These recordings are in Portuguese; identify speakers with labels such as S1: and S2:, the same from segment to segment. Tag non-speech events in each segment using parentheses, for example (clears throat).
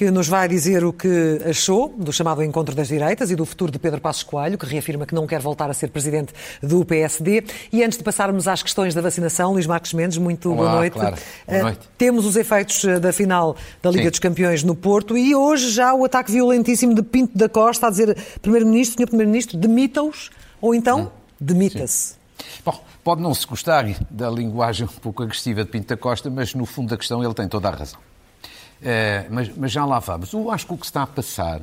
S1: que nos vai dizer o que achou do chamado Encontro das Direitas e do futuro de Pedro Passos Coelho, que reafirma que não quer voltar a ser presidente do PSD. E antes de passarmos às questões da vacinação, Luís Marcos Mendes, muito
S2: Olá,
S1: boa noite.
S2: claro. Boa noite.
S1: Uh, temos os efeitos uh, da final da Liga
S2: Sim.
S1: dos Campeões no Porto e hoje já o ataque violentíssimo de Pinto da Costa a dizer Primeiro-Ministro, Sr. Primeiro-Ministro, demita-os ou então demita-se.
S2: Bom, pode não se gostar da linguagem um pouco agressiva de Pinto da Costa, mas no fundo da questão ele tem toda a razão. Eh, mas, mas já lá vamos. Eu acho que o que está a passar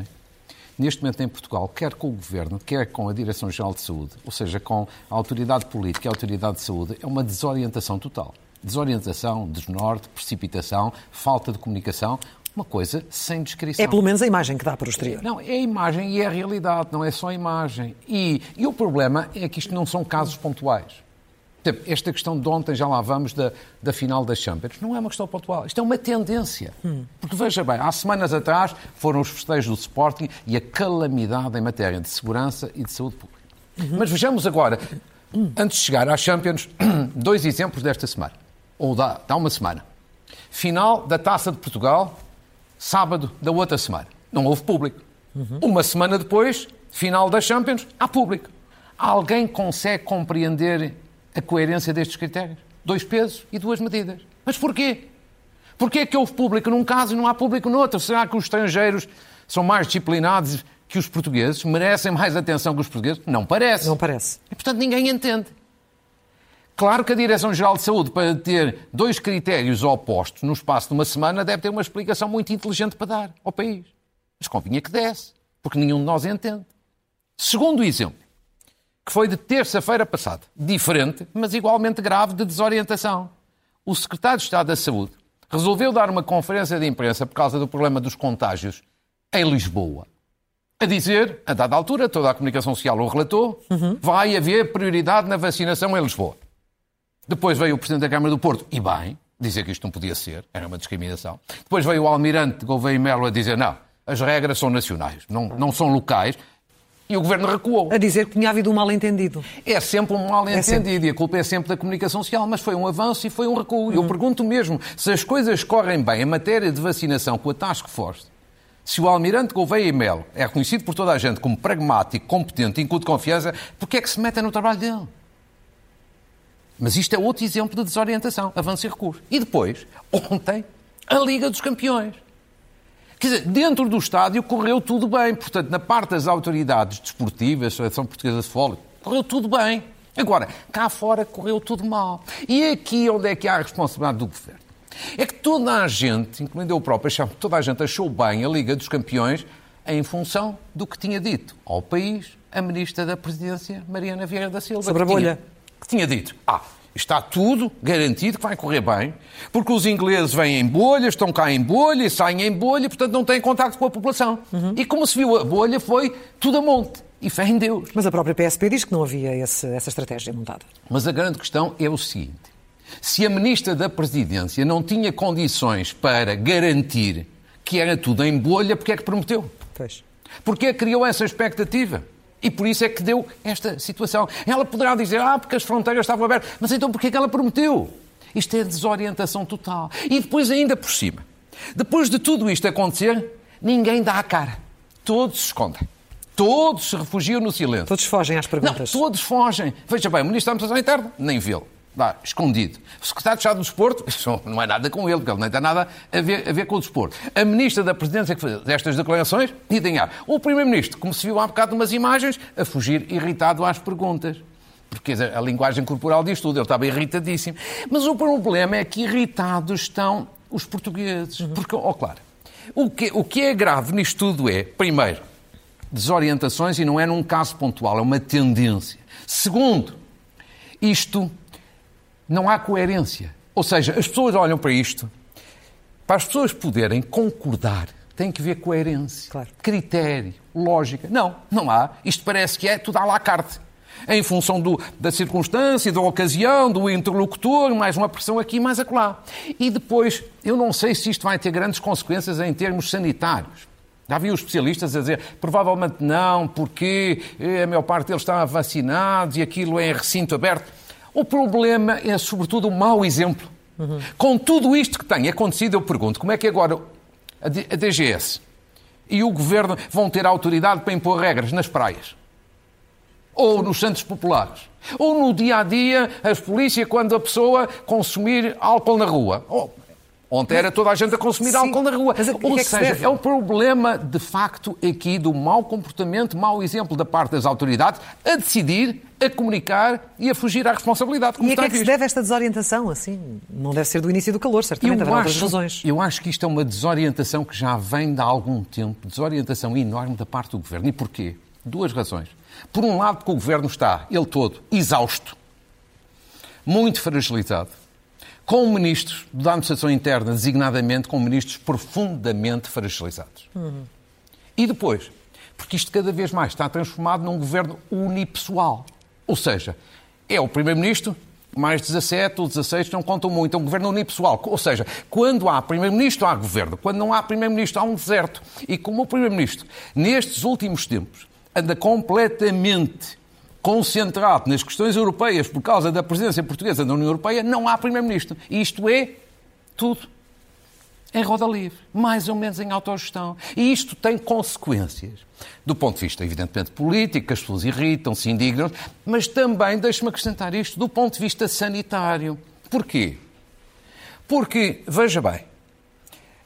S2: neste momento em Portugal, quer com o Governo, quer com a Direção-Geral de Saúde, ou seja, com a autoridade política e a autoridade de saúde, é uma desorientação total. Desorientação, desnorte, precipitação, falta de comunicação, uma coisa sem descrição.
S1: É pelo menos a imagem que dá para o exterior.
S2: Não, é a imagem e é a realidade, não é só a imagem. E, e o problema é que isto não são casos pontuais. Esta questão de ontem, já lá vamos, da, da final das Champions, não é uma questão pontual. Isto é uma tendência. Porque veja bem, há semanas atrás foram os festejos do Sporting e a calamidade em matéria de segurança e de saúde pública. Mas vejamos agora, antes de chegar às Champions, (clears throat) dois exemplos desta semana. Ou da, da uma semana. Final da Taça de Portugal, sábado da outra semana. Não houve público. Uma semana depois, final da Champions, há público. Alguém consegue compreender a coerência destes critérios? Dois pesos e duas medidas. Mas porquê? Porquê é que houve público num caso e não há público no outro? Será que os estrangeiros são mais disciplinados que os portugueses? Merecem mais atenção que os portugueses? Não parece.
S1: Não parece.
S2: E, portanto, ninguém entende. Claro que a Direção-Geral de Saúde, para ter dois critérios opostos no espaço de uma semana, deve ter uma explicação muito inteligente para dar ao país. Mas convinha que desse, porque nenhum de nós entende. Segundo exemplo, que foi de terça-feira passada, diferente, mas igualmente grave, de desorientação. O Secretário de Estado da Saúde resolveu dar uma conferência de imprensa por causa do problema dos contágios em Lisboa a dizer, a dada altura, toda a comunicação social o relatou, vai haver prioridade na vacinação em Lisboa. Depois veio o Presidente da Câmara do Porto, e bem, dizer que isto não podia ser, era uma discriminação. Depois veio o Almirante Gouveia e Melo a dizer, não, as regras são nacionais, não, não são locais, e o Governo recuou.
S1: A dizer que tinha havido um mal-entendido.
S2: É sempre um
S1: sempre.
S2: mal-entendido e a culpa é sempre da comunicação social, mas foi um avanço e foi um recuo. Eu pergunto mesmo, se as coisas correm bem em matéria de vacinação com a Task Force, se o Almirante Gouveia e Melo é reconhecido por toda a gente como pragmático, competente, incute confiança, porquê é que se metem no trabalho dele? Mas isto é outro exemplo de desorientação, avanço e recurso. E depois, ontem, a Liga dos Campeões. Quer dizer, dentro do estádio correu tudo bem. Portanto, na parte das autoridades desportivas, Seleção Portuguesa de Futebol, correu tudo bem. Agora, cá fora correu tudo mal. E é aqui onde é que há a responsabilidade do Governo. É que toda a gente, incluindo eu próprio, achava, toda a gente achou bem a Liga dos Campeões em função do que tinha dito ao país a Ministra da Presidência, Mariana Vieira da Silva.
S1: Sobre a
S2: que tinha-
S1: bolha.
S2: Que tinha dito, ah, está tudo garantido que vai correr bem, porque os ingleses vêm em bolha, estão cá em bolha e saem em bolha, portanto não têm contacto com a população. E como se viu a bolha, foi tudo a monte. E fé em Deus.
S1: Mas a própria PSP diz que não havia esse- essa estratégia montada.
S2: Mas a grande questão é o seguinte: se a Ministra da Presidência não tinha condições para garantir que era tudo em bolha, porque é que prometeu?
S1: Pois.
S2: Porque criou essa expectativa. E por isso é que deu esta situação. Ela poderá dizer, ah, porque as fronteiras estavam abertas. Mas então porquê que ela prometeu? Isto é desorientação total. E depois, ainda por cima, depois de tudo isto acontecer, ninguém dá a cara. Todos se escondem. Todos se refugiam no silêncio.
S1: Todos fogem às
S2: Não,
S1: perguntas.
S2: todos fogem. Veja bem, o Ministro da Administração Interna, nem vê-lo. Dá, escondido. O Secretário de Estado do Desporto, (laughs) isso não é nada com ele, porque ele nem tem nada a ver, a ver com o desporto. A Ministra da Presidência que fez estas declarações, idem há. O Primeiro-Ministro, como se viu há bocado umas imagens, a fugir irritado às perguntas. Porque a, a linguagem corporal diz tudo, ele estava irritadíssimo. Mas o problema é que irritados estão os portugueses. Porque, ó claro, o que, o que é grave nisto tudo é, primeiro, desorientações e não é num caso pontual, é uma tendência. Segundo, isto não há coerência. Ou seja, as pessoas olham para isto, para as pessoas poderem concordar, tem que haver coerência,
S1: Claro.
S2: critério, lógica. Não, não há. Isto parece que é tudo à la carte. Em função do- da circunstância, da ocasião, do interlocutor, mais uma pressão aqui, mais acolá. E depois, eu não sei se isto vai ter grandes consequências em termos sanitários. Já vi os especialistas a dizer, provavelmente não, porque eh, a maior parte deles está vacinados e aquilo é recinto aberto. O problema é, sobretudo, o mau exemplo. Com tudo isto que tem acontecido, eu pergunto, como é que agora a DGS e o Governo vão ter autoridade para impor regras nas praias ou nos centros populares, ou no dia a dia, as polícias, quando a pessoa consumir álcool na rua. Oh, ontem era toda a gente a consumir Sim, álcool na rua. Mas, ou é seja, é um problema, de facto, aqui do mau comportamento, mau exemplo da parte das autoridades a decidir, a comunicar e a fugir à responsabilidade.
S1: e a que é que se deve esta desorientação? Assim, não deve ser do início do calor, certamente, haverá outras razões.
S2: Eu acho que isto é uma desorientação que já vem de algum tempo, desorientação enorme da parte do Governo. E porquê? Duas razões. Por um lado, porque o governo está, ele todo, exausto, muito fragilizado, com ministros da administração interna, designadamente com ministros profundamente fragilizados. Uhum. E depois, porque isto cada vez mais está transformado num governo unipessoal. Ou seja, é o primeiro-ministro, mais 17 ou 16 não contam muito, é um governo unipessoal. Ou seja, quando há primeiro-ministro, há governo. Quando não há primeiro-ministro, há um deserto. E como o primeiro-ministro, nestes últimos tempos, anda completamente concentrado nas questões europeias por causa da presença portuguesa na União Europeia, não há Primeiro-Ministro. Isto é tudo em roda livre, mais ou menos em autogestão. E isto tem consequências. Do ponto de vista, evidentemente, político, as pessoas irritam, se indignam, mas também, deixe-me acrescentar isto, do ponto de vista sanitário. Porquê? Porque, veja bem,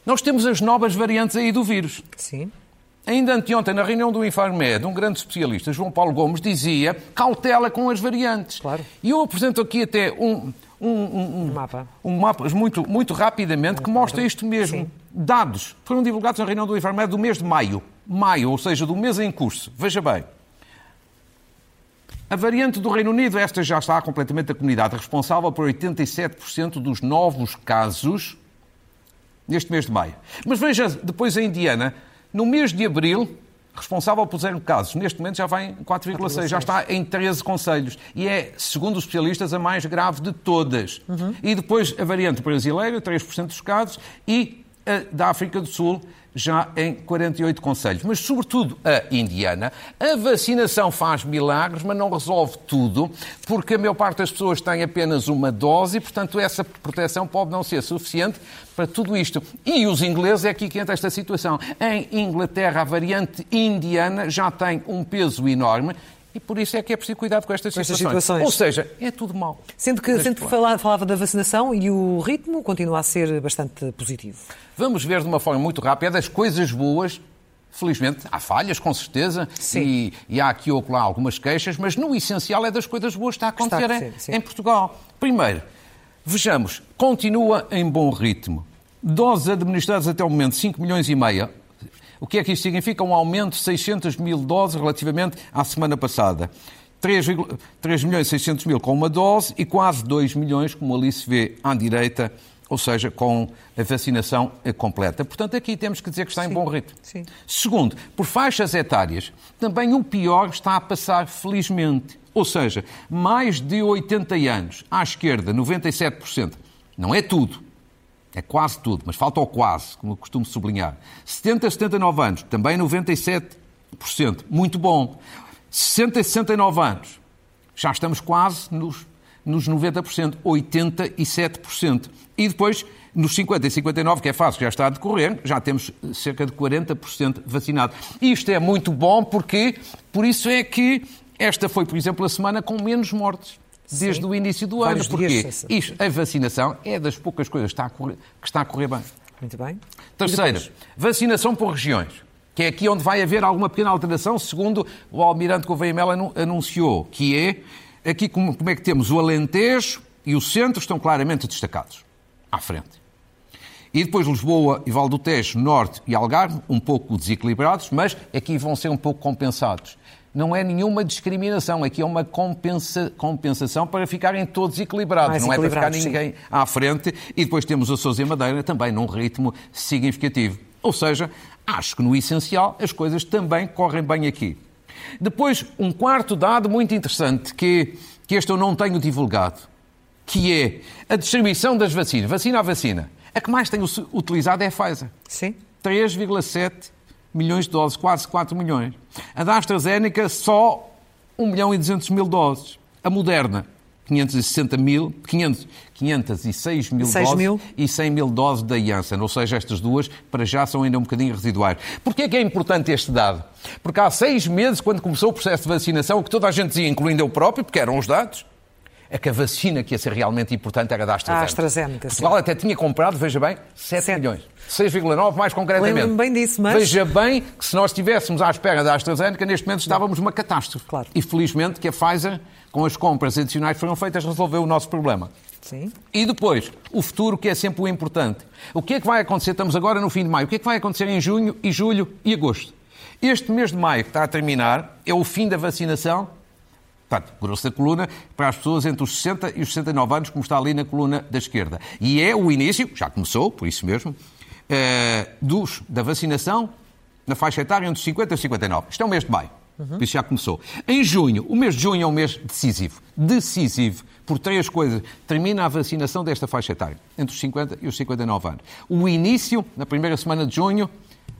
S2: nós temos as novas variantes aí do vírus.
S1: Sim.
S2: Ainda anteontem, na reunião do Infarmed, um grande especialista, João Paulo Gomes, dizia cautela com as variantes.
S1: Claro.
S2: E eu apresento aqui até um, um, um, um mapa, um mapa muito, muito rapidamente que mostra isto mesmo. Sim. Dados foram divulgados na reunião do Infarmed do mês de maio. Maio, ou seja, do mês em curso. Veja bem. A variante do Reino Unido, esta já está completamente a comunidade responsável por 87% dos novos casos neste mês de maio. Mas veja, depois a Indiana, no mês de abril, responsável por zero casos, neste momento já vai em 4,6, já está em 13 conselhos. E é, segundo os especialistas, a mais grave de todas. Uhum. E depois a variante brasileira, 3% dos casos, e a da África do Sul, já em 48 conselhos. Mas, sobretudo, a indiana. A vacinação faz milagres, mas não resolve tudo, porque a maior parte das pessoas tem apenas uma dose portanto, essa proteção pode não ser suficiente para tudo isto. E os ingleses é aqui que entra esta situação. Em Inglaterra, a variante indiana já tem um peso enorme e por isso é que é preciso cuidar com estas, com situações. situações. Ou seja, é tudo mal.
S1: Sendo que, sendo que falava da vacinação e o ritmo continua a ser bastante positivo.
S2: Vamos ver de uma forma muito rápida as coisas boas. Felizmente, há falhas, com certeza, e, e, há aqui ou lá algumas queixas, mas no essencial é das coisas boas que está a acontecer está a ser, em, em Portugal. Primeiro, vejamos, continua em bom ritmo. Doses administradas até o momento, 5 milhões e meia. O que é que isto significa? Um aumento de 600 mil doses relativamente à semana passada. 3, 3 milhões e 600 mil com uma dose e quase 2 milhões, como ali se vê à direita, ou seja, com a vacinação completa. Portanto, aqui temos que dizer que está
S1: sim,
S2: em bom ritmo.
S1: Sim.
S2: Segundo, por faixas etárias, também o pior está a passar, felizmente. Ou seja, mais de 80 anos, à esquerda, 97%. Não é tudo, é quase tudo, mas falta o quase, como eu costumo sublinhar. 70 a 79 anos, também 97%. Muito bom. 60 a 69 anos, já estamos quase nos, nos 90%, 87%. E depois, nos 50 e 59, que é fácil, já está a decorrer, já temos cerca de 40% vacinado. Isto é muito bom porque, por isso é que esta foi, por exemplo, a semana com menos mortes desde Sim. o início do Vários ano. Porque isto, a vacinação é das poucas coisas que está a correr, está a correr bem.
S1: Muito bem.
S2: Terceira, vacinação por regiões, que é aqui onde vai haver alguma pequena alteração, segundo o Almirante Gouveia Melo anunciou, que é aqui como, como é que temos o Alentejo e o Centro estão claramente destacados, à frente. E depois Lisboa e Val do Tejo, Norte e Algarve, um pouco desequilibrados, mas aqui vão ser um pouco compensados não é nenhuma discriminação, aqui é uma compensa, compensação para ficarem todos equilibrados,
S1: Mais
S2: não
S1: equilibrados,
S2: é para ficar ninguém sim. à frente. E depois temos a Sousa e Madeira também num ritmo significativo. Ou seja, acho que no essencial as coisas também correm bem aqui. Depois, um quarto dado muito interessante, que, que este eu não tenho divulgado, que é a distribuição das vacinas, vacina a vacina. A que mais tenho utilizado é a Pfizer.
S1: Sim.
S2: 3,7 milhões de doses, quase 4 milhões. A da AstraZeneca, só 1 milhão e 200 mil doses. A Moderna, 560 mil, 500, 506 mil
S1: 6
S2: doses
S1: mil.
S2: e 100 mil doses da Janssen. Ou seja, estas duas, para já, são ainda um bocadinho residuais. Porquê é que é importante este dado? Porque há seis meses, quando começou o processo de vacinação, o que toda a gente dizia, incluindo eu próprio, porque eram os dados, é que a vacina que ia ser realmente importante era da AstraZeneca.
S1: A AstraZeneca, sim.
S2: Portugal até tinha comprado, veja bem, 7
S1: Sete.
S2: milhões. 6,9 mais concretamente.
S1: Lembro-me bem disso, mas-
S2: Veja bem que se nós estivéssemos à espera da AstraZeneca, neste momento estávamos numa catástrofe.
S1: Claro.
S2: E felizmente que a Pfizer, com as compras adicionais que foram feitas, resolveu o nosso problema.
S1: Sim.
S2: E depois, o futuro, que é sempre o importante. O que é que vai acontecer? Estamos agora no fim de maio. O que é que vai acontecer em junho, e julho e agosto? Este mês de maio que está a terminar é o fim da vacinação, portanto, grosso da coluna, para as pessoas entre os 60 e os 69 anos, como está ali na coluna da esquerda. E é o início, já começou, por isso mesmo, eh, dos, da vacinação na faixa etária entre os 50 e os 59. Isto é o mês de maio. Por isso já começou. Em junho, o mês de junho é um mês decisivo. Decisivo. Por três coisas. Termina a vacinação desta faixa etária, entre os 50 e os 59 anos. O início, na primeira semana de junho,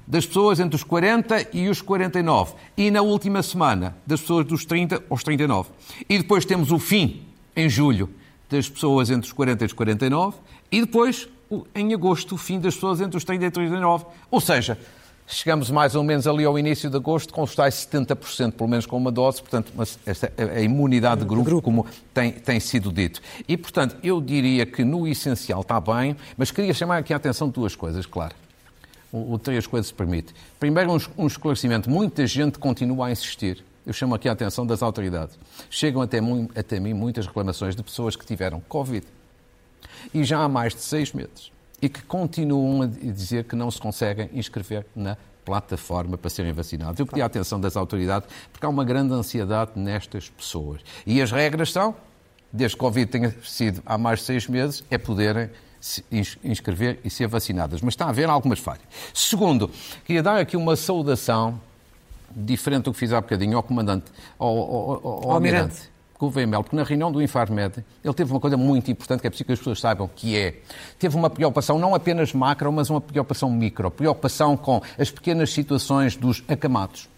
S2: das pessoas entre os 40 e os 49. E na última semana, das pessoas dos 30 aos 39. E depois temos o fim, em julho, das pessoas entre os 40 e os 49. E depois, em agosto, o fim das pessoas entre os 30 e os 39. Ou seja, chegamos mais ou menos ali ao início de agosto com os tais 70%, pelo menos com uma dose, portanto, mas esta, a a imunidade de grupo, como tem, tem sido dito. E, portanto, eu diria que no essencial está bem, mas queria chamar aqui a atenção de duas coisas, claro. O, três coisas se permite. Primeiro, um, um esclarecimento. Muita gente continua a insistir. Eu chamo aqui a atenção das autoridades. Chegam até, até mim muitas reclamações de pessoas que tiveram Covid e já há mais de seis meses e que continuam a dizer que não se conseguem inscrever na plataforma para serem vacinados. Eu pedi a atenção das autoridades porque há uma grande ansiedade nestas pessoas. E as regras são, desde que Covid tenha sido há mais de seis meses, é poderem se inscrever e ser vacinadas. Mas está a haver algumas falhas. Segundo, queria dar aqui uma saudação diferente do que fiz há bocadinho ao comandante, ao, ao, ao, ao
S1: Almirante.
S2: Gouveia porque na reunião do Infarmed ele teve uma coisa muito importante que é preciso que as pessoas saibam, que é, teve uma preocupação não apenas macro, mas uma preocupação micro, preocupação com as pequenas situações dos acamados,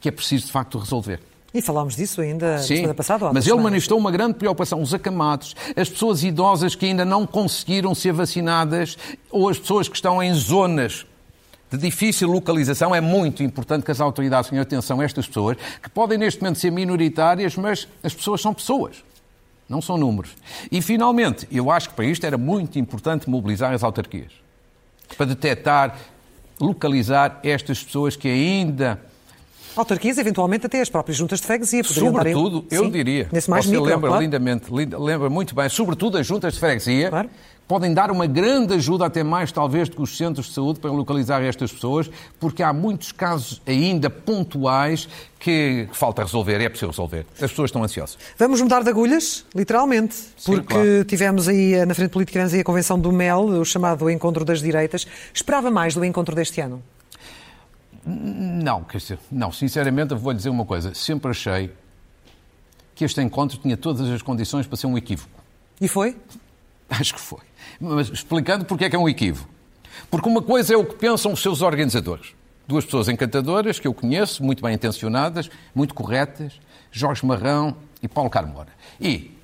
S2: que é preciso de facto resolver.
S1: E falámos disso ainda na
S2: Sim,
S1: semana passada.
S2: mas ele manifestou uma grande preocupação. Os acamados, as pessoas idosas que ainda não conseguiram ser vacinadas ou as pessoas que estão em zonas de difícil localização, é muito importante que as autoridades tenham atenção a estas pessoas, que podem neste momento ser minoritárias, mas as pessoas são pessoas. Não são números. E, finalmente, eu acho que para isto era muito importante mobilizar as autarquias. Para detectar, localizar estas pessoas que ainda
S1: Autarquias, eventualmente até as próprias juntas de freguesia. poderiam dar-
S2: Sobretudo, eu
S1: Sim,
S2: diria,
S1: Nesse mais
S2: você
S1: micro,
S2: lembra
S1: claro.
S2: lindamente, linda- lembra muito bem, sobretudo as juntas de freguesia,
S1: Claro.
S2: podem dar uma grande ajuda, até mais talvez do que os centros de saúde, para localizar estas pessoas, porque há muitos casos ainda pontuais que falta resolver, é preciso resolver. As pessoas estão ansiosas.
S1: Vamos mudar de agulhas, literalmente,
S2: Sim,
S1: porque
S2: claro.
S1: tivemos aí, eh, na frente política, aí a convenção do MEL, o chamado Encontro das Direitas. Esperava mais do encontro deste ano?
S2: Não, quer dizer, não, sinceramente, vou lhe dizer uma coisa. Sempre achei que este encontro tinha todas as condições para ser um equívoco.
S1: E foi? (laughs)
S2: Acho que foi. Mas explicando porque é que é um equívoco. Porque uma coisa é o que pensam os seus organizadores. Duas pessoas encantadoras que eu conheço, muito bem intencionadas, muito corretas, Jorge Marrão e Paulo Carmona. E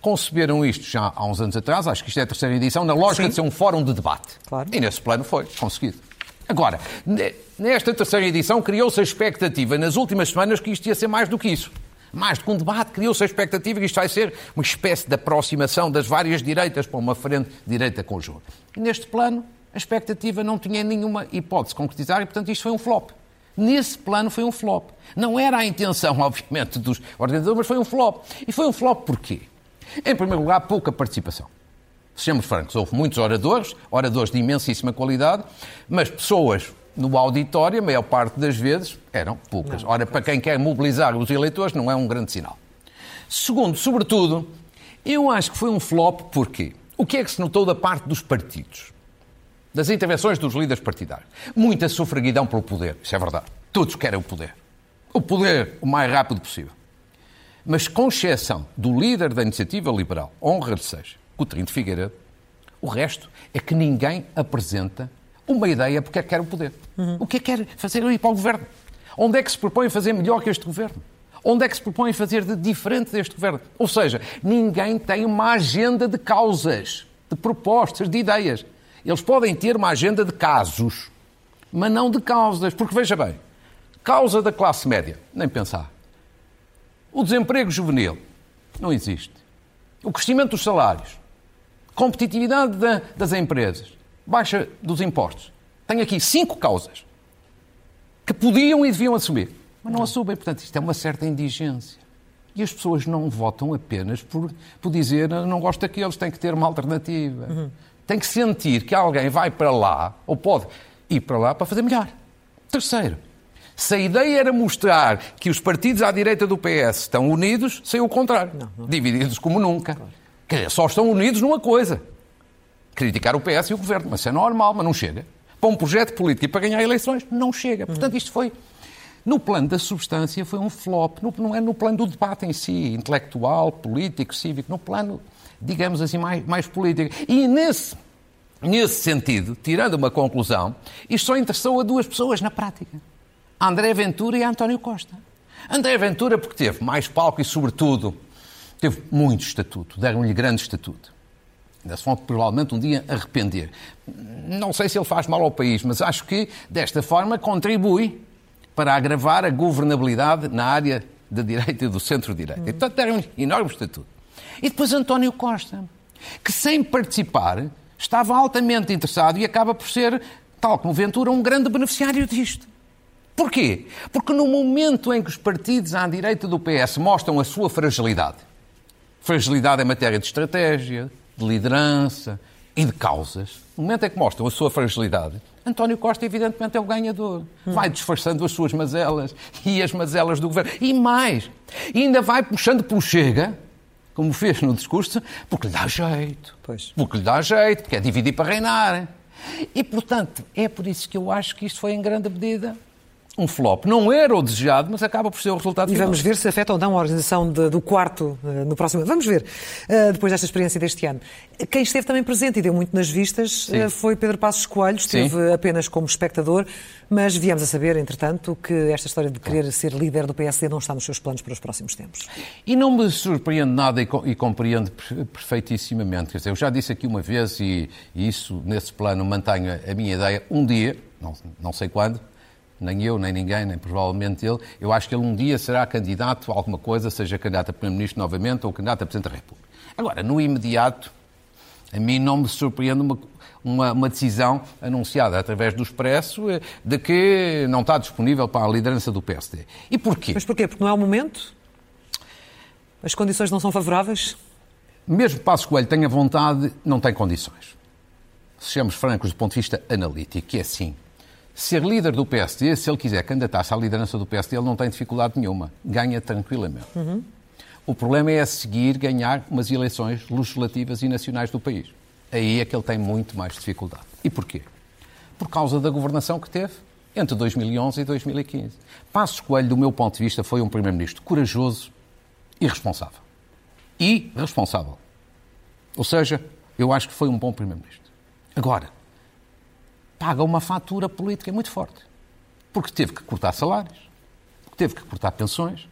S2: conceberam isto já há uns anos atrás, acho que isto é a terceira edição, na lógica
S1: Sim.
S2: de ser um fórum de debate.
S1: Claro.
S2: E nesse plano foi conseguido. Agora, ne- nesta terceira edição criou-se a expectativa nas últimas semanas que isto ia ser mais do que isso. Mais do que um debate, criou-se a expectativa que isto vai ser uma espécie de aproximação das várias direitas para uma frente direita conjunta. E neste plano, a expectativa não tinha nenhuma hipótese de concretizar e, portanto, isto foi um flop. Nesse plano foi um flop. Não era a intenção, (laughs) obviamente, dos organizadores, mas foi um flop. E foi um flop porquê? Em primeiro lugar, pouca participação. Sejamos francos, houve muitos oradores, oradores de imensíssima qualidade, mas pessoas no auditório, a maior parte das vezes, eram poucas. Ora, para quem quer mobilizar os eleitores, não é um grande sinal. Segundo, sobretudo, eu acho que foi um flop porque o que é que se notou da parte dos partidos? Das intervenções dos líderes partidários? Muita sofreguidão pelo poder, isso é verdade. Todos querem o poder. O poder o mais rápido possível. Mas com exceção do líder da iniciativa liberal, honra-lhe seja, Coutinho de Figueiredo, o resto é que ninguém apresenta uma ideia porque é que quer o poder. O que é que quer fazer ir para o governo? Onde é que se propõe fazer melhor que este governo? Onde é que se propõe fazer de diferente deste governo? Ou seja, ninguém tem uma agenda de causas, de propostas, de ideias. Eles podem ter uma agenda de casos, mas não de causas. Porque veja bem, causa da classe média, nem pensar. O desemprego juvenil, não existe. O crescimento dos salários, competitividade da, das empresas, baixa dos impostos. Tenho aqui cinco causas que podiam e deviam assumir, mas não assumem. Portanto, isto é uma certa indigência. E as pessoas não votam apenas por, por dizer não gosto daqueles, tem que ter uma alternativa. Uhum. Tem que sentir que alguém vai para lá, ou pode ir para lá, para fazer melhor. Terceiro, se a ideia era mostrar que os partidos à direita do PS estão unidos, saiu o contrário. Não, não. Divididos como nunca. Claro. Só estão unidos numa coisa. Criticar o PS e o governo. Mas isso é normal, mas não chega. Para um projeto político e para ganhar eleições, não chega. Portanto, isto foi no plano da substância foi um flop, não é no plano do debate em si, intelectual, político, cívico, no plano, digamos assim, mais, mais político. E nesse, nesse sentido, tirando uma conclusão, isto só interessou a duas pessoas na prática. André Ventura e António Costa. André Ventura porque teve mais palco e, sobretudo, teve muito estatuto, deram-lhe grande estatuto. Ainda se vão provavelmente um dia arrepender. Não sei se ele faz mal ao país, mas acho que, desta forma, contribui para agravar a governabilidade na área da direita e do centro-direita. Hum. Portanto, deram-lhe enorme estatuto. E depois António Costa, que sem participar estava altamente interessado e acaba por ser, tal como Ventura, um grande beneficiário disto. Porquê? Porque no momento em que os partidos à direita do PS mostram a sua fragilidade, fragilidade em matéria de estratégia, de liderança e de causas, no momento em que mostram a sua fragilidade, António Costa, evidentemente, é o ganhador. Hum. Vai disfarçando as suas mazelas e as mazelas do governo. E mais, ainda vai puxando pelo Chega, como fez no discurso, porque lhe dá jeito. Pois. Porque lhe dá jeito, porque é dividir para reinar. E, portanto, é por isso que eu acho que isto foi, em grande medida, um flop. Não era o desejado, mas acaba por ser o resultado
S1: e
S2: final.
S1: vamos ver se afeta ou não a organização de, do quarto uh, no próximo ano. Vamos ver, uh, depois desta experiência deste ano. Quem esteve também presente e deu muito nas vistas uh, foi Pedro Passos Coelho, esteve Sim. apenas como espectador, mas viemos a saber, entretanto, que esta história de querer ser líder do PSD não está nos seus planos para os próximos tempos.
S2: E não me surpreende nada e, e compreendo perfeitissimamente. Quer dizer, eu já disse aqui uma vez, e, e isso, nesse plano, mantenho a minha ideia, um dia, não, não sei quando, nem eu, nem ninguém, nem provavelmente ele. Eu acho que ele um dia será candidato a alguma coisa, seja candidato a Primeiro-Ministro novamente ou candidato a Presidente da República. Agora, no imediato, a mim não me surpreende uma, uma, uma, decisão anunciada através do Expresso eh, de que não está disponível para a liderança do PSD. E porquê?
S1: Mas porquê? Porque não é o momento? As condições não são favoráveis?
S2: Mesmo Passo Coelho tenha vontade, não tem condições. Sejamos francos do ponto de vista analítico, que é assim ser líder do PSD, se ele quiser candidatar-se à liderança do PSD, ele não tem dificuldade nenhuma. Ganha tranquilamente. Uhum. O problema é a seguir ganhar umas eleições legislativas e nacionais do país. Aí é que ele tem muito mais dificuldade. E porquê? Por causa da governação que teve entre 2011 e 2015. Passos Coelho, do meu ponto de vista, foi um primeiro-ministro corajoso e responsável. E responsável. Ou seja, eu acho que foi um bom primeiro-ministro. Agora, paga uma fatura política muito forte. Porque teve que cortar salários, porque teve que cortar pensões,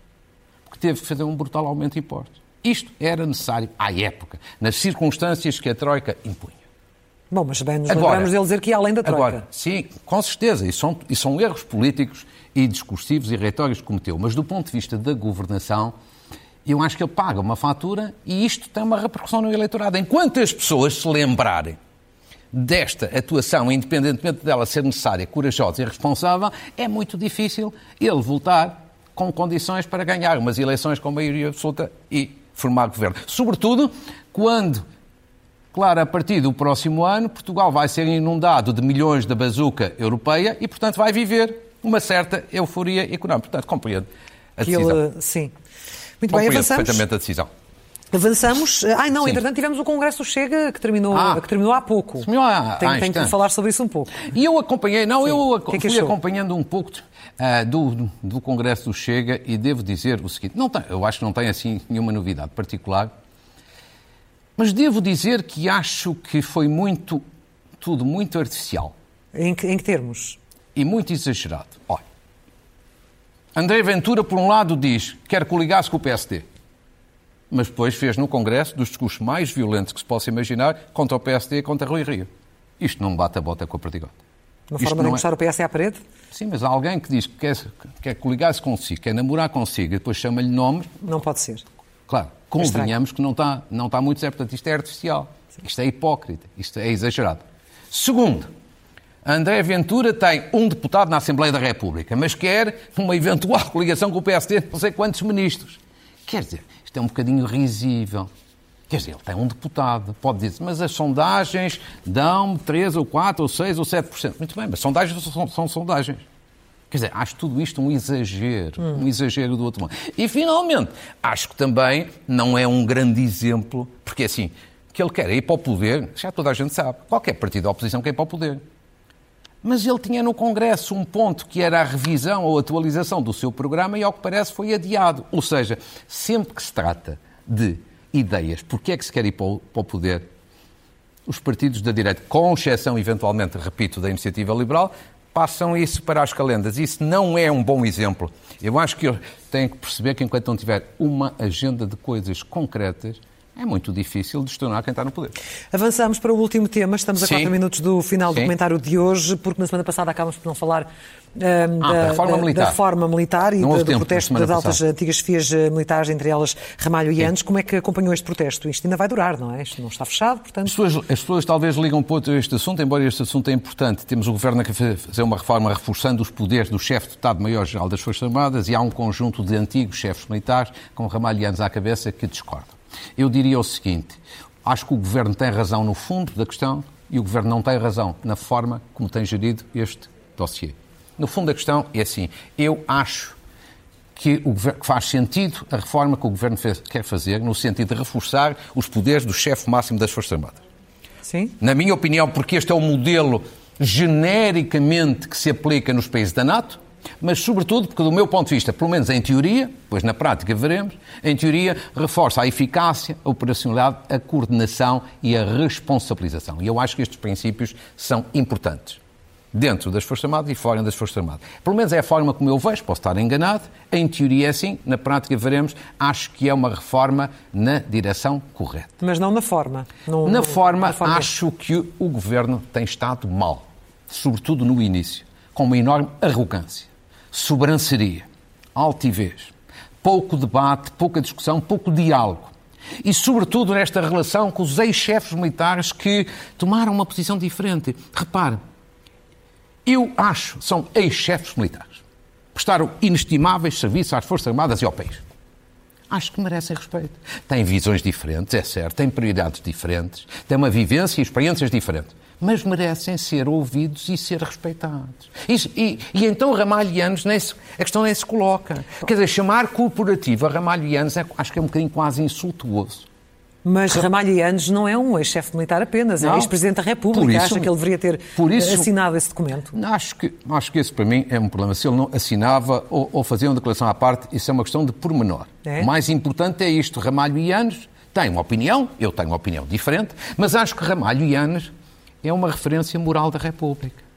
S2: porque teve que fazer um brutal aumento de impostos. Isto era necessário à época, nas circunstâncias que a Troika impunha.
S1: Bom, mas bem nos agora, lembramos dele dizer que ia além da Troika.
S2: Agora, sim, com certeza, e são, e são erros políticos e discursivos e retóricos que cometeu, mas do ponto de vista da governação, eu acho que ele paga uma fatura e isto tem uma repercussão no eleitorado. Enquanto as pessoas se lembrarem desta atuação, independentemente dela ser necessária, corajosa e responsável, é muito difícil ele voltar com condições para ganhar umas eleições com maioria absoluta e formar governo. Sobretudo quando, claro, a partir do próximo ano, Portugal vai ser inundado de milhões da bazuca europeia e, portanto, vai viver uma certa euforia económica. Portanto, compreendo a decisão.
S1: Ele, sim. Muito bem, avançamos.
S2: perfeitamente a decisão.
S1: Avançamos. Ai, não, Sim. entretanto tivemos o Congresso Chega que terminou, ah, que terminou há pouco. Terminou há, tenho, há tenho que falar sobre isso um pouco.
S2: E eu acompanhei, não, Sim. eu que é que fui acompanhando um pouco uh, do, do Congresso do Chega e devo dizer o seguinte: não tem, eu acho que não tem assim nenhuma novidade particular, mas devo dizer que acho que foi muito, tudo muito artificial.
S1: Em que, em que termos?
S2: E muito exagerado. Olha, André Ventura, por um lado, diz que quer coligar-se com o PSD. Mas depois fez no Congresso dos discursos mais violentos que se possa imaginar contra o PSD e contra Rui Rio. Isto não bate a bota com a perdigota.
S1: Uma forma de encostar é... o PSD à parede?
S2: Sim, mas alguém que diz que quer, quer coligar-se consigo, quer namorar consigo e depois chama-lhe nomes...
S1: Não pode ser.
S2: Claro, convenhamos que não está, não está muito certo. Portanto, isto é artificial. Sim. Isto é hipócrita. Isto é exagerado. Segundo, André Ventura tem um deputado na Assembleia da República, mas quer uma eventual (laughs) coligação com o PSD não sei quantos ministros. Quer dizer, isto é um bocadinho risível. Quer dizer, ele tem um deputado, pode dizer, mas as sondagens dão 3 ou 4 ou 6 ou 7%. Muito bem, mas sondagens são, são sondagens. Quer dizer, acho tudo isto um exagero, hum. um exagero do outro mundo. E, finalmente, acho que também não é um grande exemplo, porque assim, que ele quer ir para o poder, já toda a gente sabe, qualquer partido da oposição quer ir para o poder. Mas ele tinha no Congresso um ponto que era a revisão ou atualização do seu programa e, ao que parece, foi adiado. Ou seja, sempre que se trata de ideias, porque é que se quer ir para o, poder, os partidos da direita, com exceção, eventualmente, repito, da iniciativa liberal, passam isso para as calendas. Isso não é um bom exemplo. Eu acho que eu tenho que perceber que enquanto não tiver uma agenda de coisas concretas, é muito difícil destornar quem está no poder.
S1: Avançamos para o último tema. Estamos a Sim. quatro minutos do final do comentário de hoje, porque na semana passada acabamos por não falar um,
S2: ah, da, reforma da, militar.
S1: da, reforma militar e do, do protesto das altas antigas fias eh, militares, entre elas Ramalho e Anos. Como é que acompanhou este protesto? Isto ainda vai durar, não é? Isto não está fechado, portanto...
S2: As pessoas, as pessoas talvez ligam pouco a este assunto, embora este assunto é importante. Temos o Governo a fazer uma reforma reforçando os poderes do chefe de Estado-Maior-Geral das Forças Armadas e há um conjunto de antigos chefes militares, com Ramalho e Anos à cabeça, que discordam. Eu diria o seguinte: acho que o Governo tem razão no fundo da questão e o Governo não tem razão na forma como tem gerido este dossiê. No fundo da questão é assim: eu acho que, o que faz sentido a reforma que o Governo fez, quer fazer, no sentido de reforçar os poderes do chefe máximo das Forças Armadas.
S1: Sim.
S2: Na minha opinião, porque este é o modelo genericamente que se aplica nos países da NATO, mas sobretudo porque, do meu ponto de vista, pelo menos em teoria, pois na prática veremos, em teoria reforça a eficácia, a operacionalidade, a coordenação e a responsabilização. E eu acho que estes princípios são importantes. Dentro das Forças Armadas e fora das Forças Armadas. Pelo menos é a forma como eu vejo, posso estar enganado. Em teoria é assim, na prática veremos. Acho que é uma reforma na direção correta.
S1: Mas não na forma.
S2: No, na, forma, na forma, acho que o governo tem estado mal, sobretudo no início, com uma enorme arrogância sobranceria, altivez, pouco debate, pouca discussão, pouco diálogo. E, sobretudo, nesta relação com os ex-chefes militares que tomaram uma posição diferente. Repare, eu acho, são ex-chefes militares. Prestaram inestimáveis serviços às Forças Armadas e ao país. Acho que merecem respeito. Têm visões diferentes, é certo, têm prioridades diferentes, têm uma vivência e experiências diferentes mas merecem ser ouvidos e ser respeitados. E, e, e então Ramalhianos, a questão nem se coloca. Quer dizer, chamar corporativo a Ramalhianos é, acho que é um bocadinho quase insultuoso.
S1: Mas Ramalhianos não é um ex-chefe militar apenas, é ex-presidente da República. Isso, Acha que ele deveria ter isso, assinado esse documento?
S2: Acho que, acho que esse, para mim, é um problema. Se ele não assinava ou, ou fazia uma declaração à parte, isso é uma questão de pormenor. É? O mais importante é isto. Ramalho e Anos têm uma opinião, eu tenho uma opinião diferente, mas acho que Ramalho e Anos é uma referência moral da República.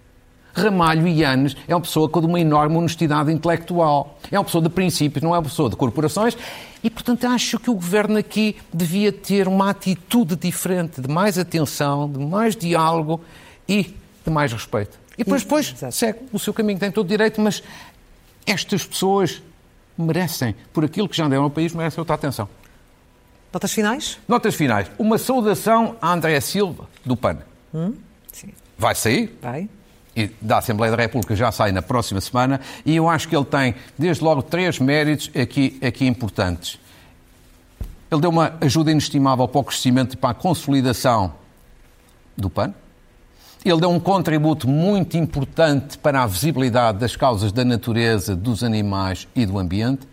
S2: Ramalho Yanes é uma pessoa com uma enorme honestidade intelectual. É uma pessoa de princípios, não é uma pessoa de corporações. E, portanto, acho que o governo aqui devia ter uma atitude diferente, de mais atenção, de mais diálogo e de mais respeito. E depois, depois segue o seu caminho, tem todo o direito, mas estas pessoas merecem, por aquilo que já deram ao país, merecem outra atenção.
S1: Notas finais?
S2: Notas finais. Uma saudação a André Silva, do PAN.
S1: Hum?
S2: Vai sair?
S1: Vai.
S2: Da Assembleia da República já sai na próxima semana e eu acho que ele tem, desde logo, três méritos aqui, aqui importantes. Ele deu uma ajuda inestimável para o crescimento e para a consolidação do PAN. Ele deu um contributo muito importante para a visibilidade das causas da natureza, dos animais e do ambiente.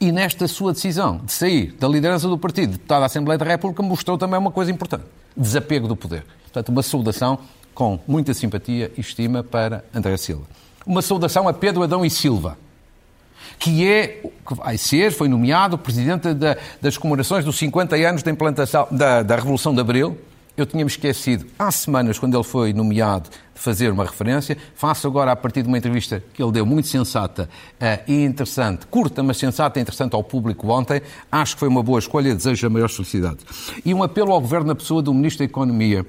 S2: E nesta sua decisão de sair da liderança do partido, deputado da Assembleia da República, mostrou também uma coisa importante: desapego do poder. Portanto, uma saudação com muita simpatia e estima para André Silva. Uma saudação a Pedro Adão e Silva, que é, que vai ser, foi nomeado presidente da, das comemorações dos 50 anos da implantação da, da Revolução de Abril eu tinha-me esquecido há semanas, quando ele foi nomeado, de fazer uma referência. Faço agora, a partir de uma entrevista que ele deu, muito sensata uh, e interessante, curta, mas sensata e interessante ao público ontem. Acho que foi uma boa escolha, desejo a maior felicidade. E um apelo ao Governo na pessoa do Ministro da Economia,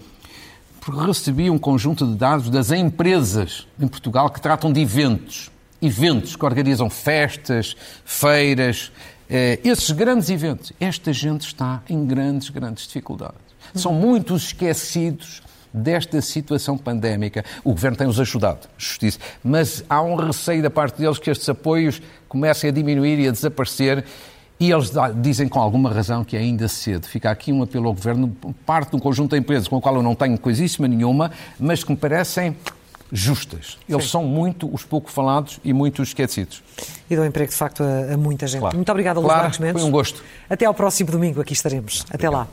S2: porque recebi um conjunto de dados das empresas em Portugal que tratam de eventos. Eventos que organizam festas, feiras, eh, esses grandes eventos. Esta gente está em grandes, grandes dificuldades são muitos esquecidos desta situação pandémica. O Governo tem-os ajudado, justiça, mas há um receio da parte deles que estes apoios comecem a diminuir e a desaparecer. E eles dizem com alguma razão que é ainda cedo. Fica aqui um apelo ao Governo, parte de um conjunto de empresas com o qual eu não tenho coisíssima nenhuma, mas que me parecem justas. Eles Sim. são muito os pouco falados e muito esquecidos.
S1: E dão emprego, de facto, a, a muita gente.
S2: Claro.
S1: Muito obrigada, Luís
S2: claro,
S1: Marcos Mendes.
S2: Foi um gosto.
S1: Até ao próximo domingo, aqui estaremos. Até lá.